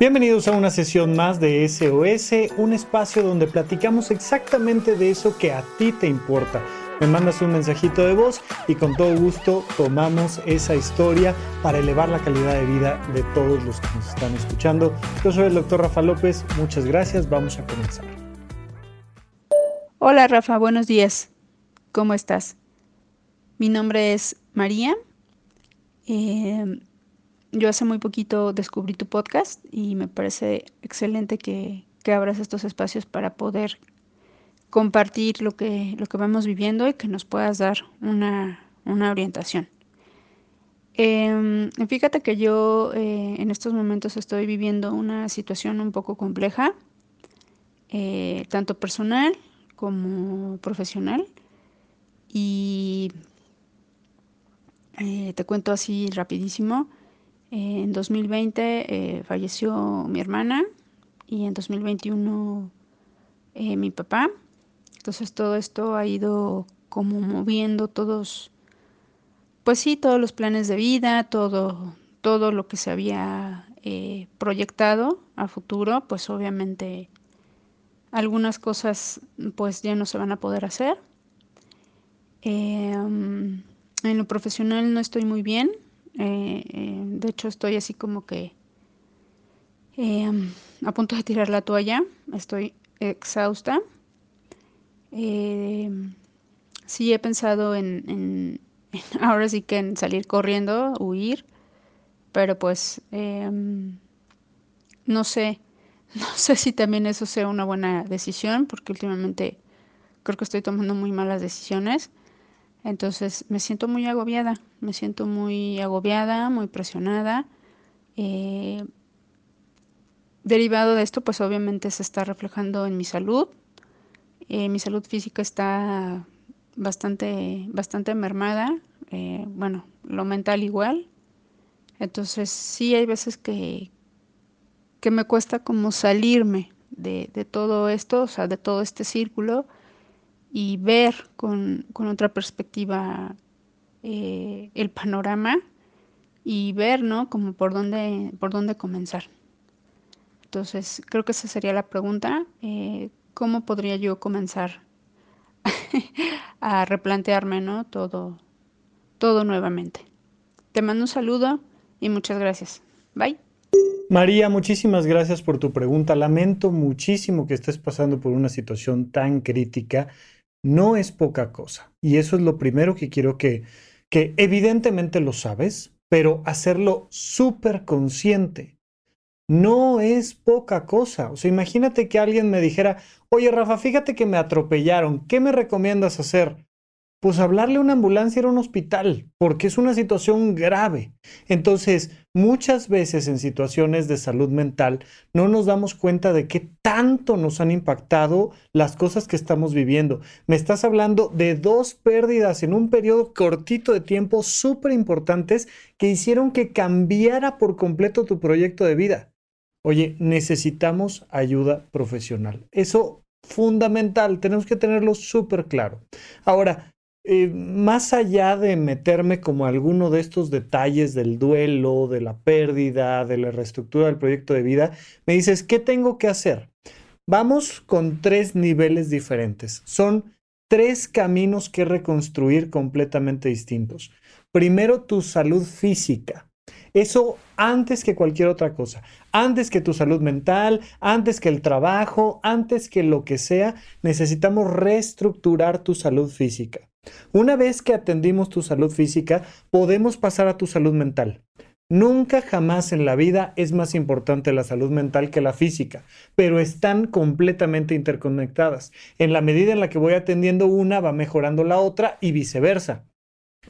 Bienvenidos a una sesión más de SOS, un espacio donde platicamos exactamente de eso que a ti te importa. Me mandas un mensajito de voz y con todo gusto tomamos esa historia para elevar la calidad de vida de todos los que nos están escuchando. Yo soy el doctor Rafa López, muchas gracias, vamos a comenzar. Hola Rafa, buenos días. ¿Cómo estás? Mi nombre es María. Eh, yo hace muy poquito descubrí tu podcast y me parece excelente que, abras estos espacios para poder compartir lo que, lo que vamos viviendo y que nos puedas dar una, orientación. Em, fíjate que yo eh, en estos momentos estoy viviendo una situación un poco compleja, eh, tanto personal como profesional. Y eh, te cuento así rapidísimo en 2020 eh, falleció mi hermana y en 2021 eh, mi papá. Entonces todo esto ha ido como moviendo todos, pues sí, todos los planes de vida, todo, todo lo que se había eh, proyectado a futuro, pues obviamente algunas cosas pues ya no se van a poder hacer. en lo profesional no estoy muy bien, eh, eh, de hecho, estoy así como que em, a punto de tirar la toalla. Estoy exhausta. Em, sí he pensado en, ahora sí que en salir corriendo, huir, pero pues em, no sé, no sé si también eso sea una buena decisión, porque últimamente creo que estoy tomando muy malas decisiones. Entonces me siento muy agobiada, me siento muy agobiada, muy presionada. Eh, derivado de esto, pues obviamente se está reflejando en mi salud. Eh, mi salud física está bastante, bastante mermada. Eh, bueno, lo mental igual. Entonces sí hay veces que, que me cuesta como salirme de, de todo esto, o sea, de todo este círculo y ver con, otra perspectiva eh, el panorama y ver, ¿no? Como por dónde, por dónde comenzar. Entonces, creo que esa sería la pregunta. Eh, ¿Cómo podría yo comenzar a replantearme, ¿no? Todo, todo nuevamente. Te mando un saludo y muchas gracias. Bye. María, muchísimas gracias por tu pregunta. Lamento muchísimo que estés pasando por una situación tan crítica no es poca cosa. Y eso es lo primero que quiero que, que evidentemente lo sabes, pero hacerlo súper consciente. No es poca cosa. O sea, imagínate que alguien me dijera, oye Rafa, fíjate que me atropellaron, ¿qué me recomiendas hacer? Pues hablarle a una ambulancia era un hospital, porque es una situación grave. Entonces, muchas veces en situaciones de salud mental no nos damos cuenta de qué tanto nos han impactado las cosas que estamos viviendo. Me estás hablando de dos pérdidas en un periodo cortito de tiempo súper importantes que hicieron que cambiara por completo tu proyecto de vida. Oye, necesitamos ayuda profesional. Eso fundamental, tenemos que tenerlo súper claro. Ahora, eh, más allá de meterme como alguno de estos detalles del duelo, de la pérdida, de la reestructura del proyecto de vida, me dices, ¿qué tengo que hacer? Vamos con tres niveles diferentes. Son tres caminos que reconstruir completamente distintos. Primero, tu salud física. Eso antes que cualquier otra cosa. Antes que tu salud mental, antes que el trabajo, antes que lo que sea, necesitamos reestructurar tu salud física. Una vez que atendimos tu salud física, podemos pasar a tu salud mental. Nunca jamás en la vida es más importante la salud mental que la física, pero están completamente interconectadas. En la medida en la que voy atendiendo una, va mejorando la otra y viceversa.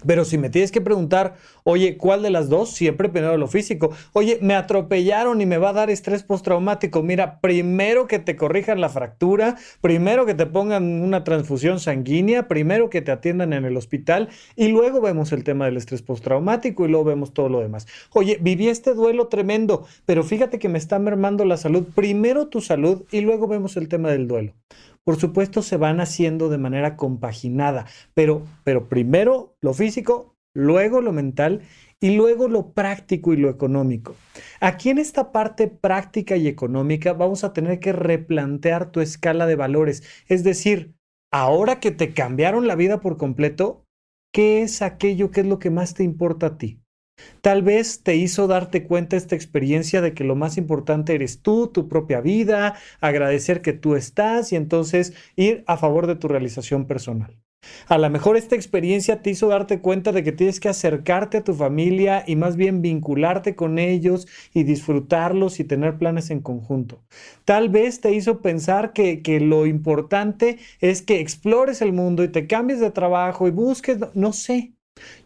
Pero si me tienes que preguntar, oye, ¿cuál de las dos? Siempre primero lo físico. Oye, me atropellaron y me va a dar estrés postraumático. Mira, primero que te corrijan la fractura, primero que te pongan una transfusión sanguínea, primero que te atiendan en el hospital y luego vemos el tema del estrés postraumático y luego vemos todo lo demás. Oye, viví este duelo tremendo, pero fíjate que me está mermando la salud. Primero tu salud y luego vemos el tema del duelo. Por supuesto, se van haciendo de manera compaginada, pero, pero primero lo físico, luego lo mental y luego lo práctico y lo económico. Aquí en esta parte práctica y económica vamos a tener que replantear tu escala de valores. Es decir, ahora que te cambiaron la vida por completo, ¿qué es aquello que es lo que más te importa a ti? Tal vez te hizo darte cuenta esta experiencia de que lo más importante eres tú, tu propia vida, agradecer que tú estás y entonces ir a favor de tu realización personal. A lo mejor esta experiencia te hizo darte cuenta de que tienes que acercarte a tu familia y más bien vincularte con ellos y disfrutarlos y tener planes en conjunto. Tal vez te hizo pensar que, lo importante es que explores el mundo y te cambies de trabajo y busques, no sé,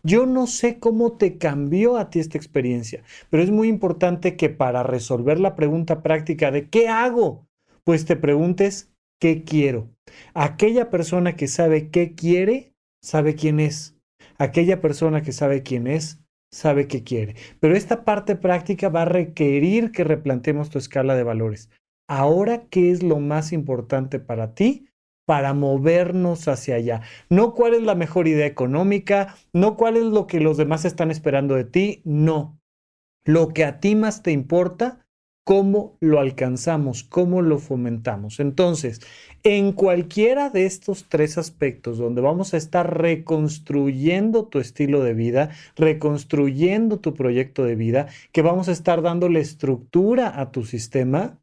yo no sé cómo te cambió a ti esta experiencia, pero es muy importante que para resolver la pregunta práctica de ¿qué hago? Pues te preguntes ¿qué quiero? Aquella persona que sabe qué quiere, sabe quién es. Aquella persona que sabe quién es, sabe qué quiere. Pero esta parte práctica va a requerir que replantemos tu escala de valores. Ahora, ¿qué es lo más importante para ti? Para movernos hacia allá. No cuál es la mejor idea económica, no cuál es lo que los demás están esperando de ti, no. Lo que a ti más te importa, cómo lo alcanzamos, cómo lo fomentamos. Entonces, en cualquiera de estos tres aspectos donde vamos a estar reconstruyendo tu estilo de vida, reconstruyendo tu proyecto de vida, que vamos a estar dándole estructura a tu sistema,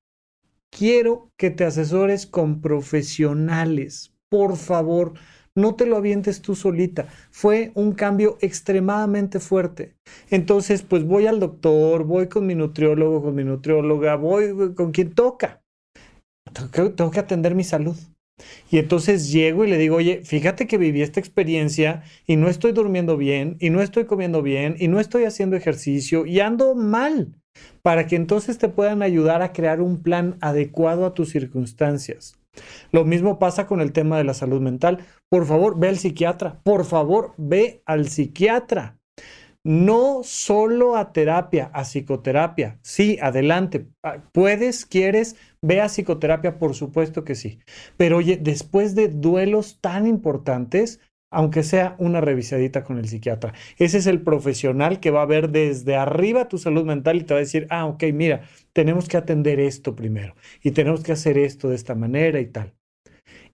quiero que te asesores con profesionales. Por favor, no te lo avientes tú solita. Fue un cambio extremadamente fuerte. Entonces, pues voy al doctor, voy con mi nutriólogo, con mi nutrióloga, voy con quien toca. Tengo que, atender mi salud. Y entonces llego y le digo, oye, fíjate que viví esta experiencia y no estoy durmiendo bien, y no estoy comiendo bien, y no estoy haciendo ejercicio, y ando mal para que entonces te puedan ayudar a crear un plan adecuado a tus circunstancias. Lo mismo pasa con el tema de la salud mental. Por favor, ve al psiquiatra. Por favor, ve al psiquiatra. No solo a terapia, a psicoterapia. Sí, adelante. Ah, Puedes, quieres, ve a psicoterapia, por supuesto que sí. Pero oye, después de duelos tan importantes, aunque sea una revisadita con el psiquiatra. Ese es el profesional que va a ver desde arriba tu salud mental y te va a decir, ah, ok, mira, tenemos que atender esto primero y tenemos que hacer esto de esta manera y tal.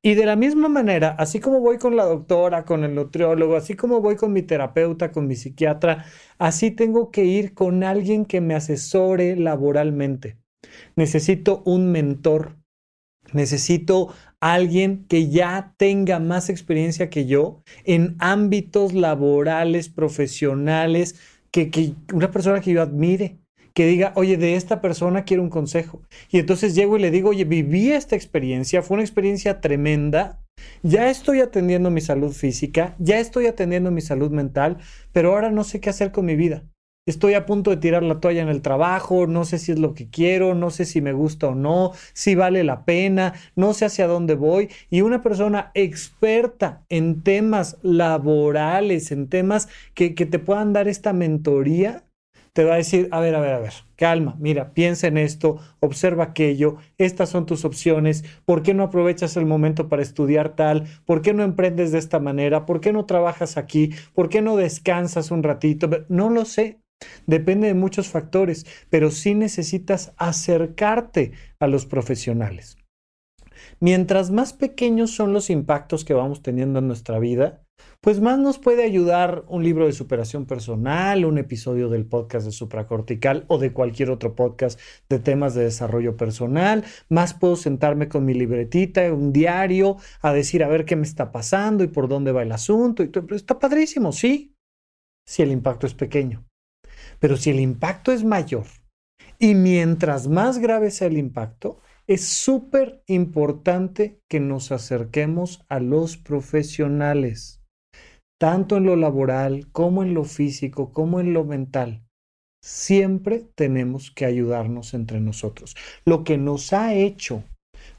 Y de la misma manera, así como voy con la doctora, con el nutriólogo, así como voy con mi terapeuta, con mi psiquiatra, así tengo que ir con alguien que me asesore laboralmente. Necesito un mentor, necesito alguien que ya tenga más experiencia que yo en ámbitos laborales, profesionales, que, que una persona que yo admire, que diga, oye, de esta persona quiero un consejo. Y entonces llego y le digo, oye, viví esta experiencia, fue una experiencia tremenda, ya estoy atendiendo mi salud física, ya estoy atendiendo mi salud mental, pero ahora no sé qué hacer con mi vida estoy a punto de tirar la toalla en el trabajo, no sé si es lo que quiero, no sé si me gusta o no, si vale la pena, no sé hacia dónde voy. Y una persona experta en temas laborales, en temas que, te puedan dar esta mentoría, te va a decir, a ver, a ver, a ver, calma, mira, piensa en esto, observa aquello, estas son tus opciones, ¿por qué no aprovechas el momento para estudiar tal? ¿Por qué no emprendes de esta manera? ¿Por qué no trabajas aquí? ¿Por qué no descansas un ratito? No lo sé, Depende de muchos factores, pero sí necesitas acercarte a los profesionales. Mientras más pequeños son los impactos que vamos teniendo en nuestra vida, pues más nos puede ayudar un libro de superación personal, un episodio del podcast de supracortical o de cualquier otro podcast de temas de desarrollo personal. Más puedo sentarme con mi libretita, un diario, a decir a ver qué me está pasando y por dónde va el asunto. Y está padrísimo, sí, si el impacto es pequeño. Pero si el impacto es mayor y mientras más grave sea el impacto, es súper importante que nos acerquemos a los profesionales, tanto en lo laboral como en lo físico, como en lo mental. Siempre tenemos que ayudarnos entre nosotros. Lo que nos ha hecho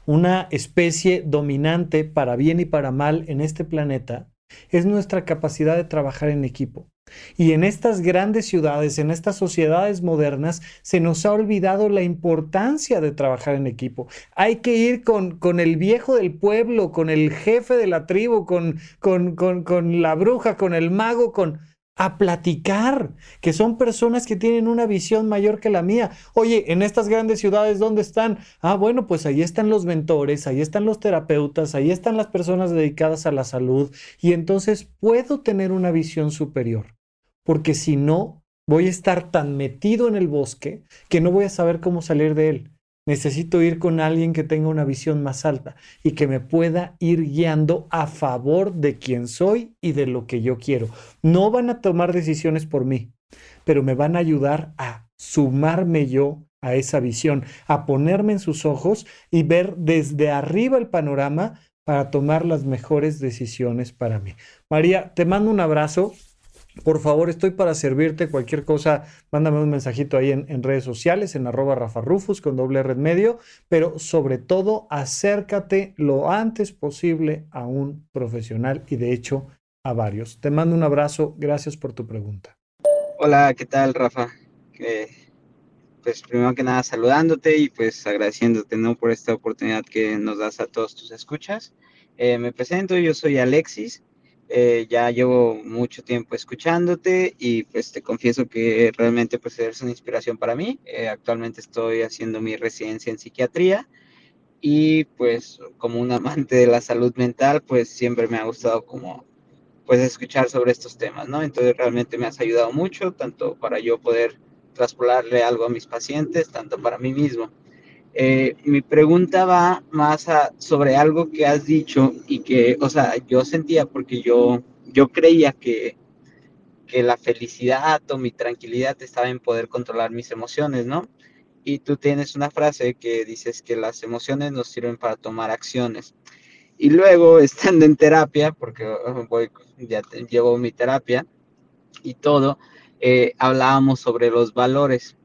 una especie dominante para bien y para mal en este planeta es nuestra capacidad de trabajar en equipo. Y en estas grandes ciudades, en estas sociedades modernas, se nos ha olvidado la importancia de trabajar en equipo. Hay que ir con, con el viejo del pueblo, con el jefe de la tribu, con, con, con, la bruja, con el mago, con... a platicar, que son personas que tienen una visión mayor que la mía. Oye, en estas grandes ciudades, ¿dónde están? Ah, bueno, pues ahí están los mentores, ahí están los terapeutas, ahí están las personas dedicadas a la salud y entonces puedo tener una visión superior, porque si no, voy a estar tan metido en el bosque que no voy a saber cómo salir de él. Necesito ir con alguien que tenga una visión más alta y que me pueda ir guiando a favor de quien soy y de lo que yo quiero. No van a tomar decisiones por mí, pero me van a ayudar a sumarme yo a esa visión, a ponerme en sus ojos y ver desde arriba el panorama para tomar las mejores decisiones para mí. María, te mando un abrazo. Por favor, estoy para servirte. Cualquier cosa, mándame un mensajito ahí en, redes sociales, en arroba Rafa Rufus con doble red medio, pero sobre todo acércate lo antes posible a un profesional y de hecho a varios. Te mando un abrazo. Gracias por tu pregunta. Hola, ¿qué tal, Rafa? pues primero que nada saludándote y pues agradeciéndote ¿no? por esta oportunidad que nos das a todos tus escuchas. Eh, me presento, yo soy Alexis. Eh, ya llevo mucho tiempo escuchándote y pues te confieso que realmente pues eres una inspiración para mí. Eh, actualmente estoy haciendo mi residencia en psiquiatría y pues como un amante de la salud mental pues siempre me ha gustado como pues escuchar sobre estos temas, ¿no? Entonces realmente me has ayudado mucho, tanto para yo poder traspolarle algo a mis pacientes, tanto para mí mismo. Eh, mi pregunta va más sobre algo que has dicho y que, o sea, yo sentía porque yo, yo creía que, que la felicidad o mi tranquilidad estaba en poder controlar mis emociones, ¿no? Y tú tienes una frase que dices que las emociones nos sirven para tomar acciones. Y luego, estando en terapia, porque voy, ya llevo mi terapia y todo, eh, hablábamos sobre los valores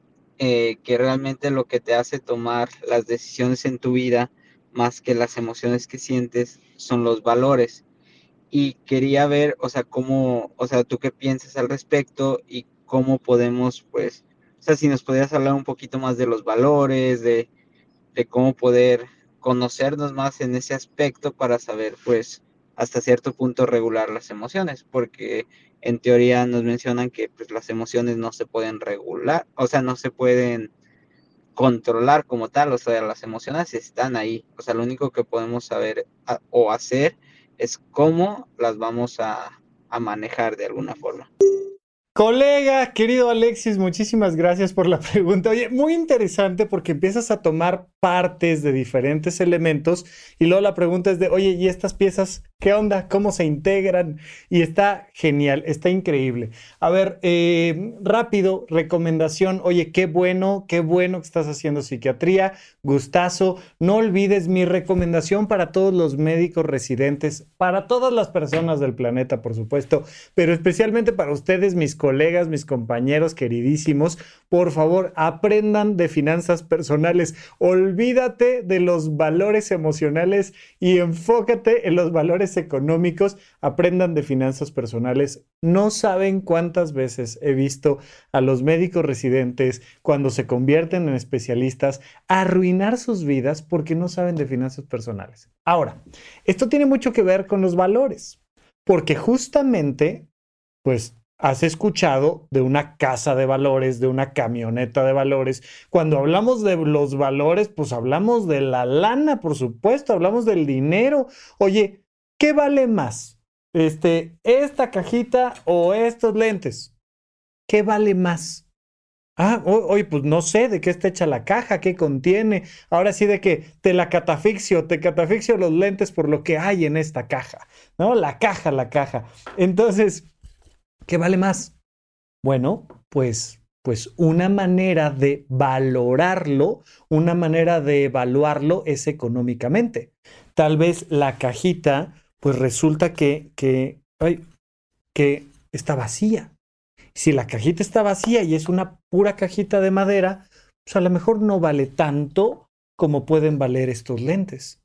eh, que realmente lo que te hace tomar las decisiones en tu vida, más que las emociones que sientes, son los valores. Y quería ver, o sea, cómo, o sea, tú qué piensas al respecto y cómo podemos, pues, o sea, si nos podías hablar un poquito más de los valores, de, de cómo poder conocernos más en ese aspecto para saber, pues, hasta cierto punto regular las emociones, porque en teoría nos mencionan que pues, las emociones no se pueden regular, o sea, no se pueden controlar como tal, o sea, las emociones están ahí, o sea, lo único que podemos saber o hacer es cómo las vamos a, a manejar de alguna forma. Colega, querido Alexis, muchísimas gracias por la pregunta. Oye, muy interesante porque empiezas a tomar partes de diferentes elementos y luego la pregunta es de, oye, ¿y estas piezas qué onda? ¿Cómo se integran? Y está genial, está increíble. A ver, eh, rápido, recomendación. Oye, qué bueno, qué bueno que estás haciendo psiquiatría. Gustazo. No olvides mi recomendación para todos los médicos residentes, para todas las personas del planeta, por supuesto, pero especialmente para ustedes, mis colegas, mis compañeros queridísimos, por favor, aprendan de finanzas personales. Olvídate de los valores emocionales y enfócate en los valores económicos. Aprendan de finanzas personales. No saben cuántas veces he visto a los médicos residentes cuando se convierten en especialistas arruinar sus vidas porque no saben de finanzas personales. Ahora, esto tiene mucho que ver con los valores, porque justamente, pues has escuchado de una casa de valores, de una camioneta de valores. Cuando hablamos de los valores, pues hablamos de la lana, por supuesto, hablamos del dinero. Oye, ¿qué vale más? Este, esta cajita o estos lentes. ¿Qué vale más? Ah, oye, pues no sé de qué está hecha la caja, qué contiene. Ahora sí de que te la catafixio, te catafixio los lentes por lo que hay en esta caja, ¿no? La caja, la caja. Entonces, ¿Qué vale más? Bueno, pues, pues una manera de valorarlo, una manera de evaluarlo es económicamente. Tal vez la cajita, pues resulta que, que, que está vacía. Si la cajita está vacía y es una pura cajita de madera, pues a lo mejor no vale tanto como pueden valer estos lentes.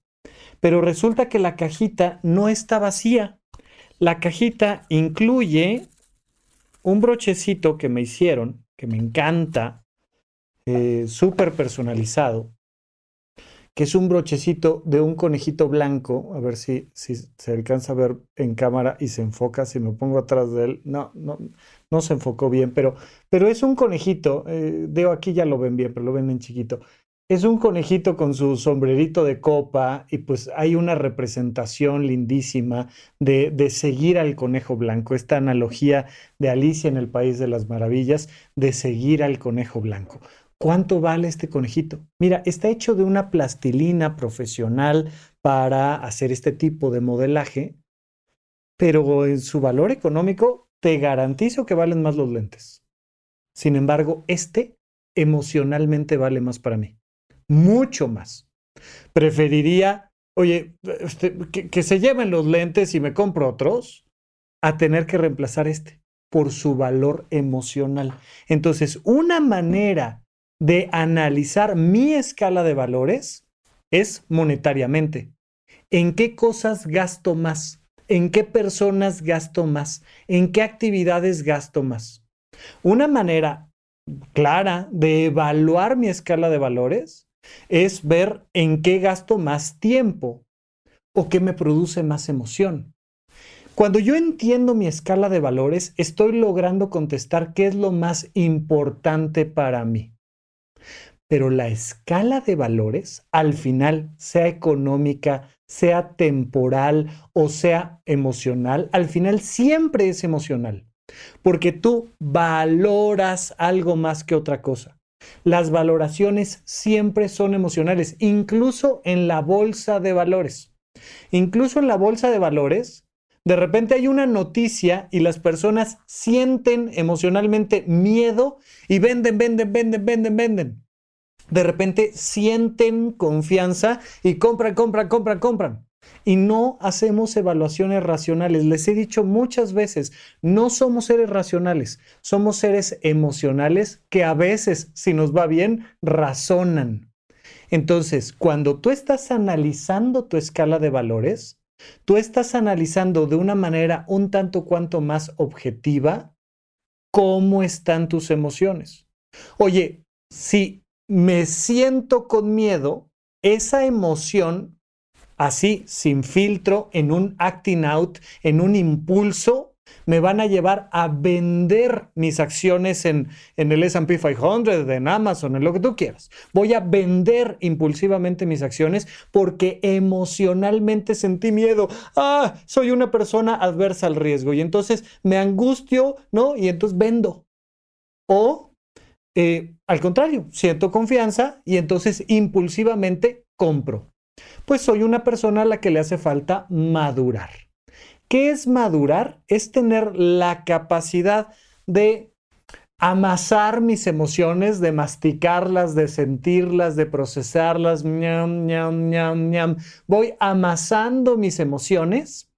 Pero resulta que la cajita no está vacía. La cajita incluye un brochecito que me hicieron, que me encanta, eh, súper personalizado, que es un brochecito de un conejito blanco. A ver si, si se alcanza a ver en cámara y se enfoca. Si me pongo atrás de él, no, no, no se enfocó bien, pero, pero es un conejito. Eh, aquí ya lo ven bien, pero lo ven en chiquito. Es un conejito con su sombrerito de copa y pues hay una representación lindísima de, de, seguir al conejo blanco, esta analogía de Alicia en el País de las Maravillas, de seguir al conejo blanco. ¿Cuánto vale este conejito? Mira, está hecho de una plastilina profesional para hacer este tipo de modelaje, pero en su valor económico te garantizo que valen más los lentes. Sin embargo, este emocionalmente vale más para mí mucho más. Preferiría, oye, este, que, que se lleven los lentes y me compro otros, a tener que reemplazar este por su valor emocional. Entonces, una manera de analizar mi escala de valores es monetariamente. ¿En qué cosas gasto más? ¿En qué personas gasto más? ¿En qué actividades gasto más? Una manera clara de evaluar mi escala de valores es ver en qué gasto más tiempo o qué me produce más emoción. Cuando yo entiendo mi escala de valores, estoy logrando contestar qué es lo más importante para mí. Pero la escala de valores, al final, sea económica, sea temporal o sea emocional, al final siempre es emocional, porque tú valoras algo más que otra cosa. Las valoraciones siempre son emocionales, incluso en la bolsa de valores. Incluso en la bolsa de valores, de repente hay una noticia y las personas sienten emocionalmente miedo y venden, venden, venden, venden, venden. De repente sienten confianza y compran, compran, compran, compran y no hacemos evaluaciones racionales. Les he dicho muchas veces, no somos seres racionales, somos seres emocionales que a veces, si nos va bien, razonan. Entonces, cuando tú estás analizando tu escala de valores, tú estás analizando de una manera un tanto cuanto más objetiva cómo están tus emociones. Oye, si me siento con miedo, esa emoción así, sin filtro, en un acting out, en un impulso, me van a llevar a vender mis acciones en, en el SP 500, en Amazon, en lo que tú quieras. Voy a vender impulsivamente mis acciones porque emocionalmente sentí miedo. Ah, soy una persona adversa al riesgo y entonces me angustio, ¿no? Y entonces vendo. O eh, al contrario, siento confianza y entonces impulsivamente compro pues soy una persona a la que le hace falta madurar. ¿Qué es madurar? Es tener la capacidad de amasar mis emociones, de masticarlas, de sentirlas, de procesarlas. Voy amasando mis emociones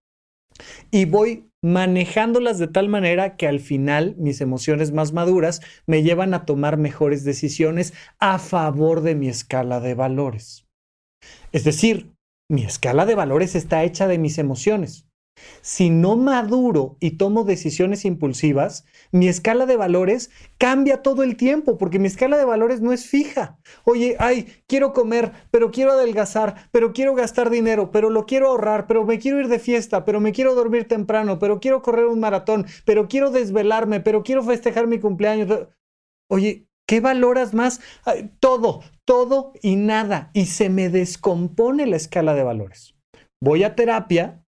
y voy manejándolas de tal manera que al final mis emociones más maduras me llevan a tomar mejores decisiones a favor de mi escala de valores. Es decir, mi escala de valores está hecha de mis emociones. Si no maduro y tomo decisiones impulsivas, mi escala de valores cambia todo el tiempo, porque mi escala de valores no es fija. Oye, ay, quiero comer, pero quiero adelgazar, pero quiero gastar dinero, pero lo quiero ahorrar, pero me quiero ir de fiesta, pero me quiero dormir temprano, pero quiero correr un maratón, pero quiero desvelarme, pero quiero festejar mi cumpleaños. Oye, ¿Qué valoras más? Todo, todo y nada. Y se me descompone la escala de valores. Voy a terapia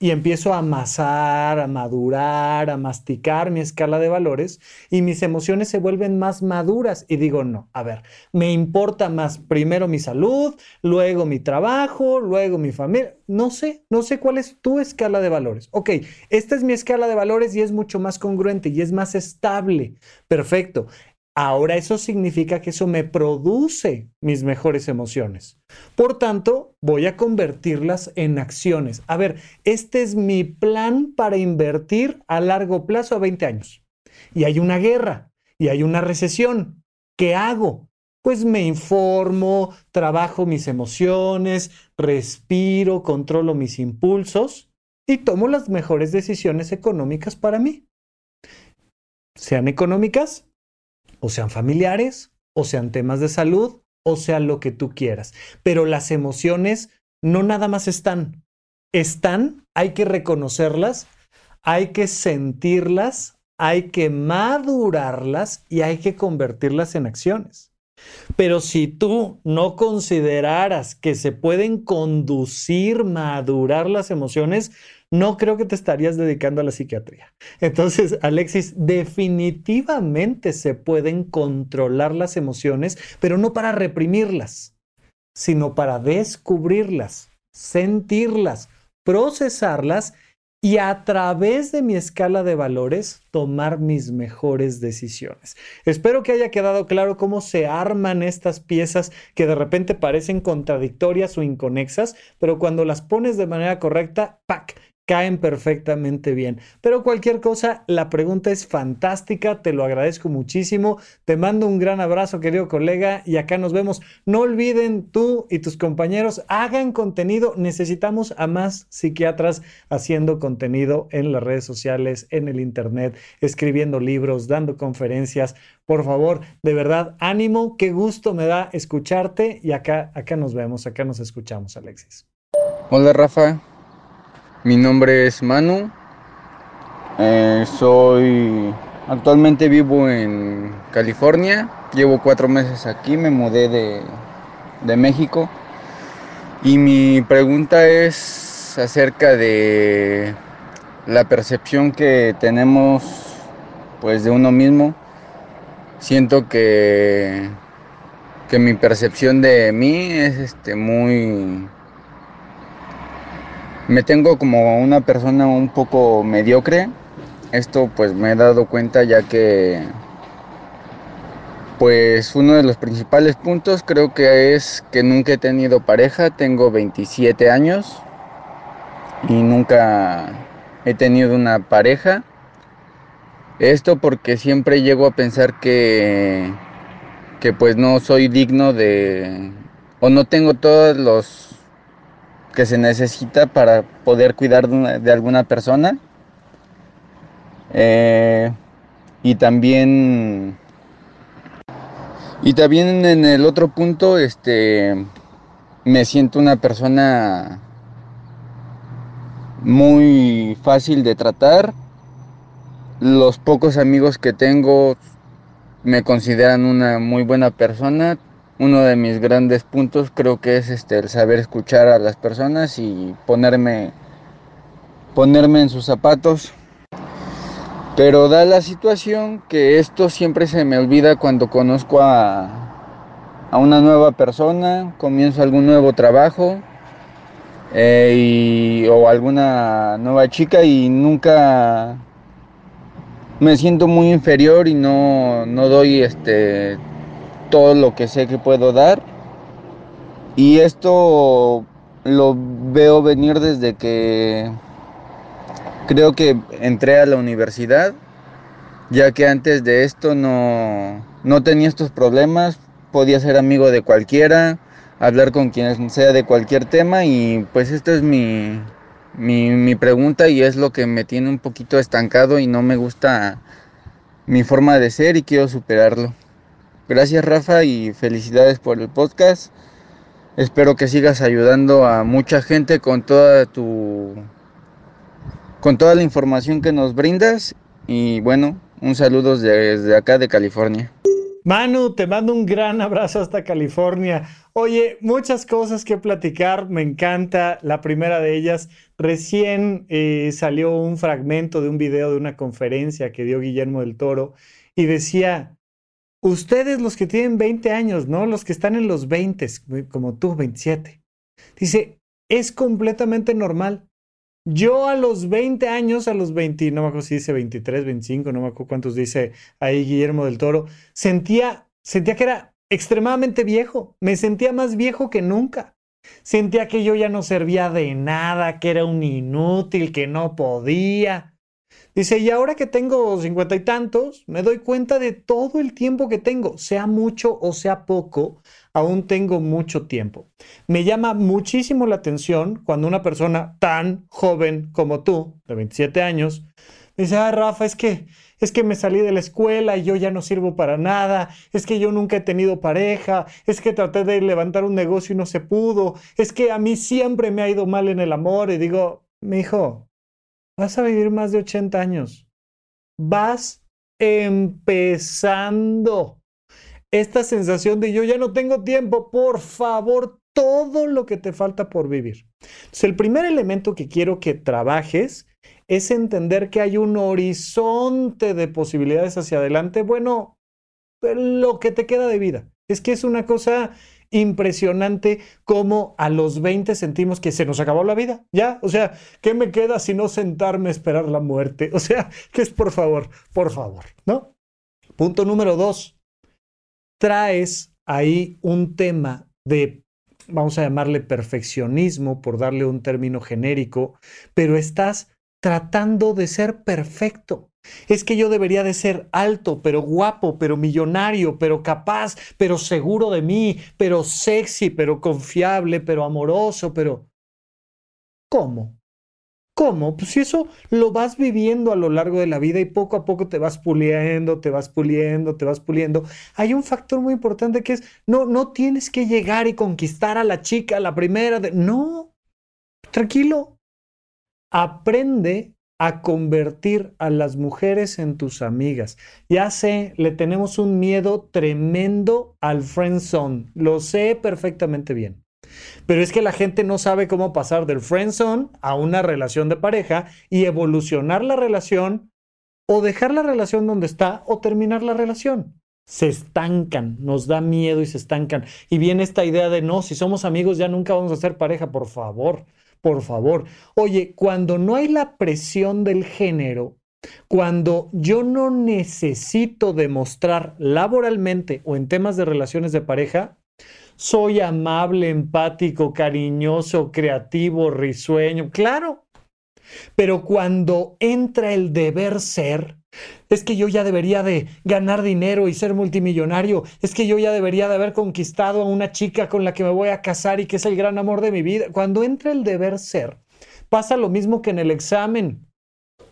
y empiezo a amasar, a madurar, a masticar mi escala de valores y mis emociones se vuelven más maduras y digo, no, a ver, me importa más primero mi salud, luego mi trabajo, luego mi familia, no sé, no sé cuál es tu escala de valores. Ok, esta es mi escala de valores y es mucho más congruente y es más estable. Perfecto. Ahora eso significa que eso me produce mis mejores emociones. Por tanto, voy a convertirlas en acciones. A ver, este es mi plan para invertir a largo plazo a 20 años. Y hay una guerra y hay una recesión. ¿Qué hago? Pues me informo, trabajo mis emociones, respiro, controlo mis impulsos y tomo las mejores decisiones económicas para mí. Sean económicas o sean familiares, o sean temas de salud, o sea lo que tú quieras. Pero las emociones no nada más están. Están, hay que reconocerlas, hay que sentirlas, hay que madurarlas y hay que convertirlas en acciones. Pero si tú no consideraras que se pueden conducir, madurar las emociones, no creo que te estarías dedicando a la psiquiatría. Entonces, Alexis, definitivamente se pueden controlar las emociones, pero no para reprimirlas, sino para descubrirlas, sentirlas, procesarlas y a través de mi escala de valores tomar mis mejores decisiones. Espero que haya quedado claro cómo se arman estas piezas que de repente parecen contradictorias o inconexas, pero cuando las pones de manera correcta, ¡pac! Caen perfectamente bien. Pero cualquier cosa, la pregunta es fantástica, te lo agradezco muchísimo, te mando un gran abrazo querido colega y acá nos vemos. No olviden tú y tus compañeros, hagan contenido, necesitamos a más psiquiatras haciendo contenido en las redes sociales, en el internet, escribiendo libros, dando conferencias. Por favor, de verdad, ánimo, qué gusto me da escucharte y acá, acá nos vemos, acá nos escuchamos, Alexis. Hola Rafa, mi nombre es Manu. Eh, soy. Actualmente vivo en California. Llevo cuatro meses aquí. Me mudé de, de México. Y mi pregunta es acerca de la percepción que tenemos pues de uno mismo. Siento que, que mi percepción de mí es este, muy me tengo como una persona un poco mediocre. Esto pues me he dado cuenta ya que pues uno de los principales puntos creo que es que nunca he tenido pareja, tengo 27 años y nunca he tenido una pareja. Esto porque siempre llego a pensar que que pues no soy digno de o no tengo todos los que se necesita para poder cuidar de, alguna persona. Eh, y también y también en el otro punto este me siento una persona muy fácil de tratar los pocos amigos que tengo me consideran una muy buena persona uno de mis grandes puntos creo que es este el saber escuchar a las personas y ponerme ponerme en sus zapatos. Pero da la situación que esto siempre se me olvida cuando conozco a, a una nueva persona comienzo algún nuevo trabajo eh, o alguna nueva chica y nunca me siento muy inferior y no, no doy este todo lo que sé que puedo dar. Y esto lo veo venir desde que creo que entré a la universidad, ya que antes de esto no, no tenía estos problemas, podía ser amigo de cualquiera, hablar con quien sea de cualquier tema y pues esta es mi, mi, mi pregunta y es lo que me tiene un poquito estancado y no me gusta mi forma de ser y quiero superarlo. Gracias Rafa y felicidades por el podcast. Espero que sigas ayudando a mucha gente con toda tu con toda la información que nos brindas y bueno, un saludo desde acá de California. Manu, te mando un gran abrazo hasta California. Oye, muchas cosas que platicar, me encanta. La primera de ellas, recién eh, salió un fragmento de un video de una conferencia que dio Guillermo del Toro y decía, Ustedes los que tienen 20 años, ¿no? Los que están en los 20, como tú, 27. Dice, es completamente normal. Yo a los 20 años, a los 20, no me acuerdo si dice 23, 25, no me acuerdo cuántos dice ahí Guillermo del Toro, sentía, sentía que era extremadamente viejo. Me sentía más viejo que nunca. Sentía que yo ya no servía de nada, que era un inútil, que no podía. Dice, y ahora que tengo cincuenta y tantos, me doy cuenta de todo el tiempo que tengo, sea mucho o sea poco, aún tengo mucho tiempo. Me llama muchísimo la atención cuando una persona tan joven como tú, de 27 años, dice, ah, Rafa, es que es que me salí de la escuela y yo ya no sirvo para nada, es que yo nunca he tenido pareja, es que traté de levantar un negocio y no se pudo, es que a mí siempre me ha ido mal en el amor y digo, mi hijo, vas a vivir más de 80 años, vas empezando. Esta sensación de yo ya no tengo tiempo, por favor, todo lo que te falta por vivir. Entonces, el primer elemento que quiero que trabajes es entender que hay un horizonte de posibilidades hacia adelante. Bueno, lo que te queda de vida. Es que es una cosa impresionante como a los 20 sentimos que se nos acabó la vida. Ya, o sea, ¿qué me queda si no sentarme a esperar la muerte? O sea, que es por favor, por favor, ¿no? Punto número dos. Traes ahí un tema de vamos a llamarle perfeccionismo por darle un término genérico, pero estás tratando de ser perfecto. Es que yo debería de ser alto, pero guapo, pero millonario, pero capaz, pero seguro de mí, pero sexy, pero confiable, pero amoroso, pero... ¿Cómo? ¿Cómo? Pues si eso lo vas viviendo a lo largo de la vida y poco a poco te vas puliendo, te vas puliendo, te vas puliendo. Hay un factor muy importante que es, no, no tienes que llegar y conquistar a la chica, a la primera. De... No, tranquilo. Aprende a convertir a las mujeres en tus amigas. Ya sé, le tenemos un miedo tremendo al friend zone. Lo sé perfectamente bien. Pero es que la gente no sabe cómo pasar del friendzone a una relación de pareja y evolucionar la relación o dejar la relación donde está o terminar la relación. Se estancan, nos da miedo y se estancan. Y viene esta idea de no, si somos amigos ya nunca vamos a ser pareja, por favor, por favor. Oye, cuando no hay la presión del género, cuando yo no necesito demostrar laboralmente o en temas de relaciones de pareja, soy amable, empático, cariñoso, creativo, risueño, claro. Pero cuando entra el deber ser, es que yo ya debería de ganar dinero y ser multimillonario, es que yo ya debería de haber conquistado a una chica con la que me voy a casar y que es el gran amor de mi vida. Cuando entra el deber ser, pasa lo mismo que en el examen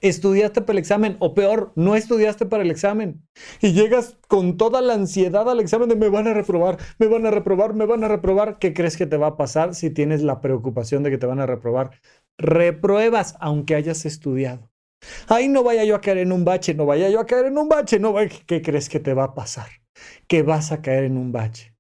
estudiaste para el examen o peor, no estudiaste para el examen y llegas con toda la ansiedad al examen de me van a reprobar, me van a reprobar, me van a reprobar. ¿Qué crees que te va a pasar si tienes la preocupación de que te van a reprobar? Repruebas aunque hayas estudiado. Ahí no vaya yo a caer en un bache, no vaya yo a caer en un bache, no ¿Qué crees que te va a pasar? Que vas a caer en un bache.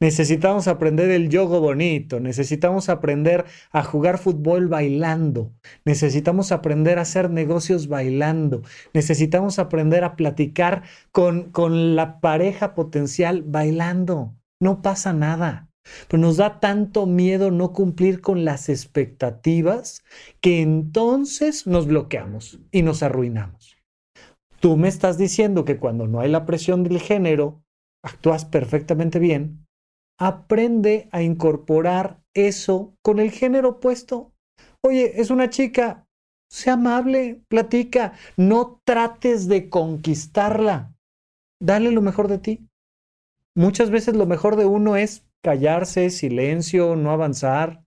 Necesitamos aprender el yoga bonito, necesitamos aprender a jugar fútbol bailando, necesitamos aprender a hacer negocios bailando, necesitamos aprender a platicar con, con la pareja potencial bailando. No pasa nada. Pero nos da tanto miedo no cumplir con las expectativas que entonces nos bloqueamos y nos arruinamos. Tú me estás diciendo que cuando no hay la presión del género, actúas perfectamente bien, aprende a incorporar eso con el género opuesto. Oye, es una chica, sea amable, platica, no trates de conquistarla, dale lo mejor de ti. Muchas veces lo mejor de uno es callarse, silencio, no avanzar.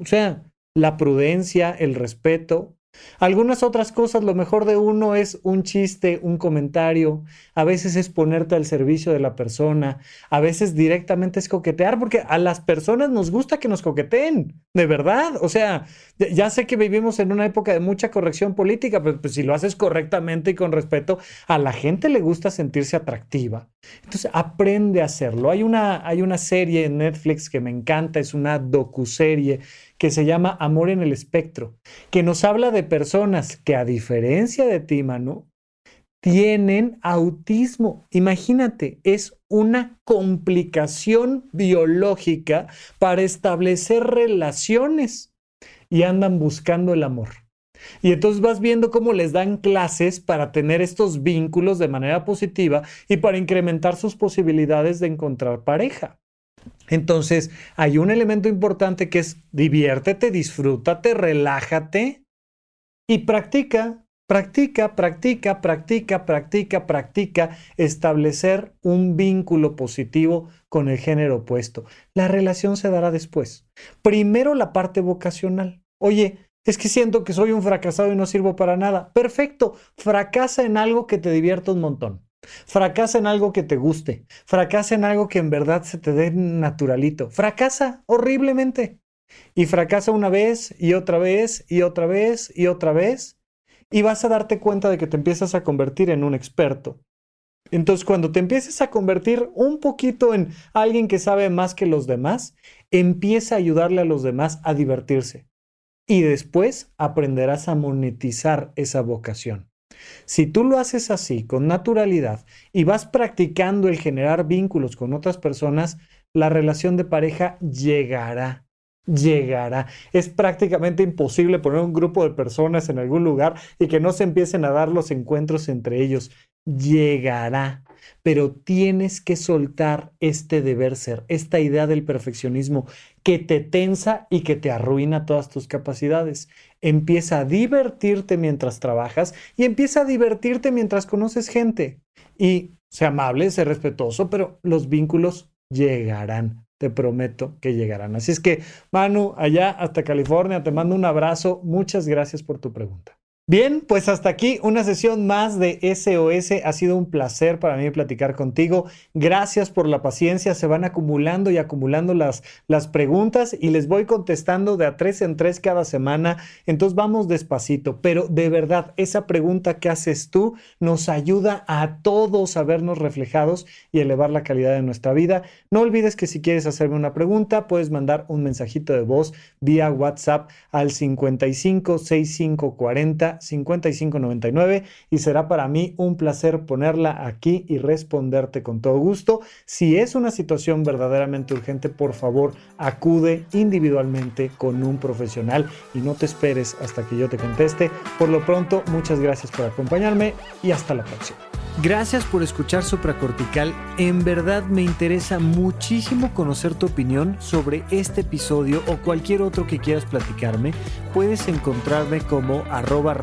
O sea, la prudencia, el respeto, algunas otras cosas, lo mejor de uno es un chiste, un comentario, a veces es ponerte al servicio de la persona, a veces directamente es coquetear, porque a las personas nos gusta que nos coqueteen, de verdad. O sea, ya sé que vivimos en una época de mucha corrección política, pero pues, si lo haces correctamente y con respeto, a la gente le gusta sentirse atractiva. Entonces, aprende a hacerlo. Hay una, hay una serie en Netflix que me encanta, es una docuserie que se llama Amor en el Espectro, que nos habla de personas que a diferencia de ti, Manu, tienen autismo. Imagínate, es una complicación biológica para establecer relaciones y andan buscando el amor. Y entonces vas viendo cómo les dan clases para tener estos vínculos de manera positiva y para incrementar sus posibilidades de encontrar pareja. Entonces, hay un elemento importante que es diviértete, disfrútate, relájate y practica, practica, practica, practica, practica, practica establecer un vínculo positivo con el género opuesto. La relación se dará después. Primero la parte vocacional. Oye, Es que siento que soy un fracasado y no sirvo para nada. Perfecto, fracasa en algo que te divierta un montón. Fracasa en algo que te guste. Fracasa en algo que en verdad se te dé naturalito. Fracasa horriblemente. Y fracasa una vez y otra vez y otra vez y otra vez. Y vas a darte cuenta de que te empiezas a convertir en un experto. Entonces, cuando te empieces a convertir un poquito en alguien que sabe más que los demás, empieza a ayudarle a los demás a divertirse. Y después aprenderás a monetizar esa vocación. Si tú lo haces así, con naturalidad, y vas practicando el generar vínculos con otras personas, la relación de pareja llegará llegará. Es prácticamente imposible poner un grupo de personas en algún lugar y que no se empiecen a dar los encuentros entre ellos. Llegará. Pero tienes que soltar este deber ser, esta idea del perfeccionismo que te tensa y que te arruina todas tus capacidades. Empieza a divertirte mientras trabajas y empieza a divertirte mientras conoces gente. Y sea amable, sea respetuoso, pero los vínculos llegarán te prometo que llegarán. Así es que, Manu, allá hasta California, te mando un abrazo. Muchas gracias por tu pregunta. Bien, pues hasta aquí una sesión más de SOS. Ha sido un placer para mí platicar contigo. Gracias por la paciencia. Se van acumulando y acumulando las, las preguntas y les voy contestando de a tres en tres cada semana. Entonces vamos despacito. Pero de verdad, esa pregunta que haces tú nos ayuda a todos a vernos reflejados y elevar la calidad de nuestra vida. No olvides que si quieres hacerme una pregunta, puedes mandar un mensajito de voz vía WhatsApp al 55 65 40 5599 y será para mí un placer ponerla aquí y responderte con todo gusto. Si es una situación verdaderamente urgente, por favor, acude individualmente con un profesional y no te esperes hasta que yo te conteste. Por lo pronto, muchas gracias por acompañarme y hasta la próxima. Gracias por escuchar Supracortical. En verdad me interesa muchísimo conocer tu opinión sobre este episodio o cualquier otro que quieras platicarme. Puedes encontrarme como arroba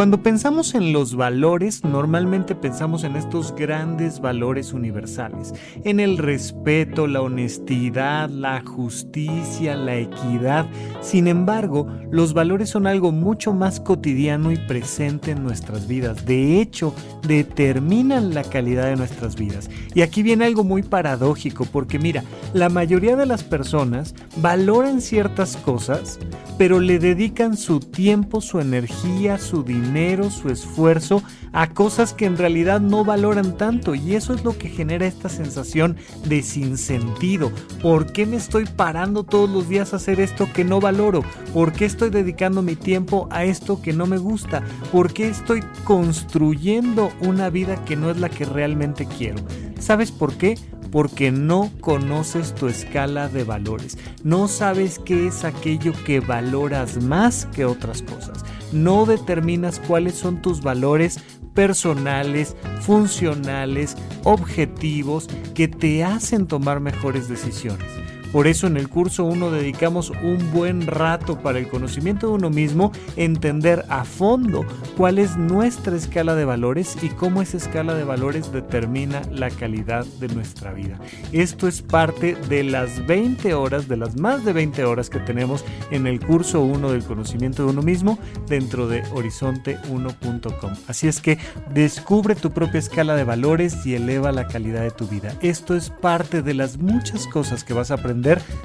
Cuando pensamos en los valores, normalmente pensamos en estos grandes valores universales, en el respeto, la honestidad, la justicia, la equidad. Sin embargo, los valores son algo mucho más cotidiano y presente en nuestras vidas. De hecho, determinan la calidad de nuestras vidas. Y aquí viene algo muy paradójico, porque mira, la mayoría de las personas valoran ciertas cosas, pero le dedican su tiempo, su energía, su dinero, su esfuerzo a cosas que en realidad no valoran tanto y eso es lo que genera esta sensación de sinsentido. ¿Por qué me estoy parando todos los días a hacer esto que no valoro? ¿Por qué estoy dedicando mi tiempo a esto que no me gusta? ¿Por qué estoy construyendo una vida que no es la que realmente quiero? ¿Sabes por qué? Porque no conoces tu escala de valores. No sabes qué es aquello que valoras más que otras cosas no determinas cuáles son tus valores personales, funcionales, objetivos que te hacen tomar mejores decisiones. Por eso en el curso 1 dedicamos un buen rato para el conocimiento de uno mismo, entender a fondo cuál es nuestra escala de valores y cómo esa escala de valores determina la calidad de nuestra vida. Esto es parte de las 20 horas, de las más de 20 horas que tenemos en el curso 1 del conocimiento de uno mismo dentro de horizonte1.com. Así es que descubre tu propia escala de valores y eleva la calidad de tu vida. Esto es parte de las muchas cosas que vas a aprender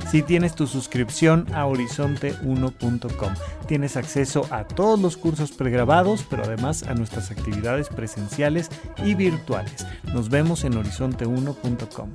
si tienes tu suscripción a horizonte1.com. Tienes acceso a todos los cursos pregrabados, pero además a nuestras actividades presenciales y virtuales. Nos vemos en horizonte1.com.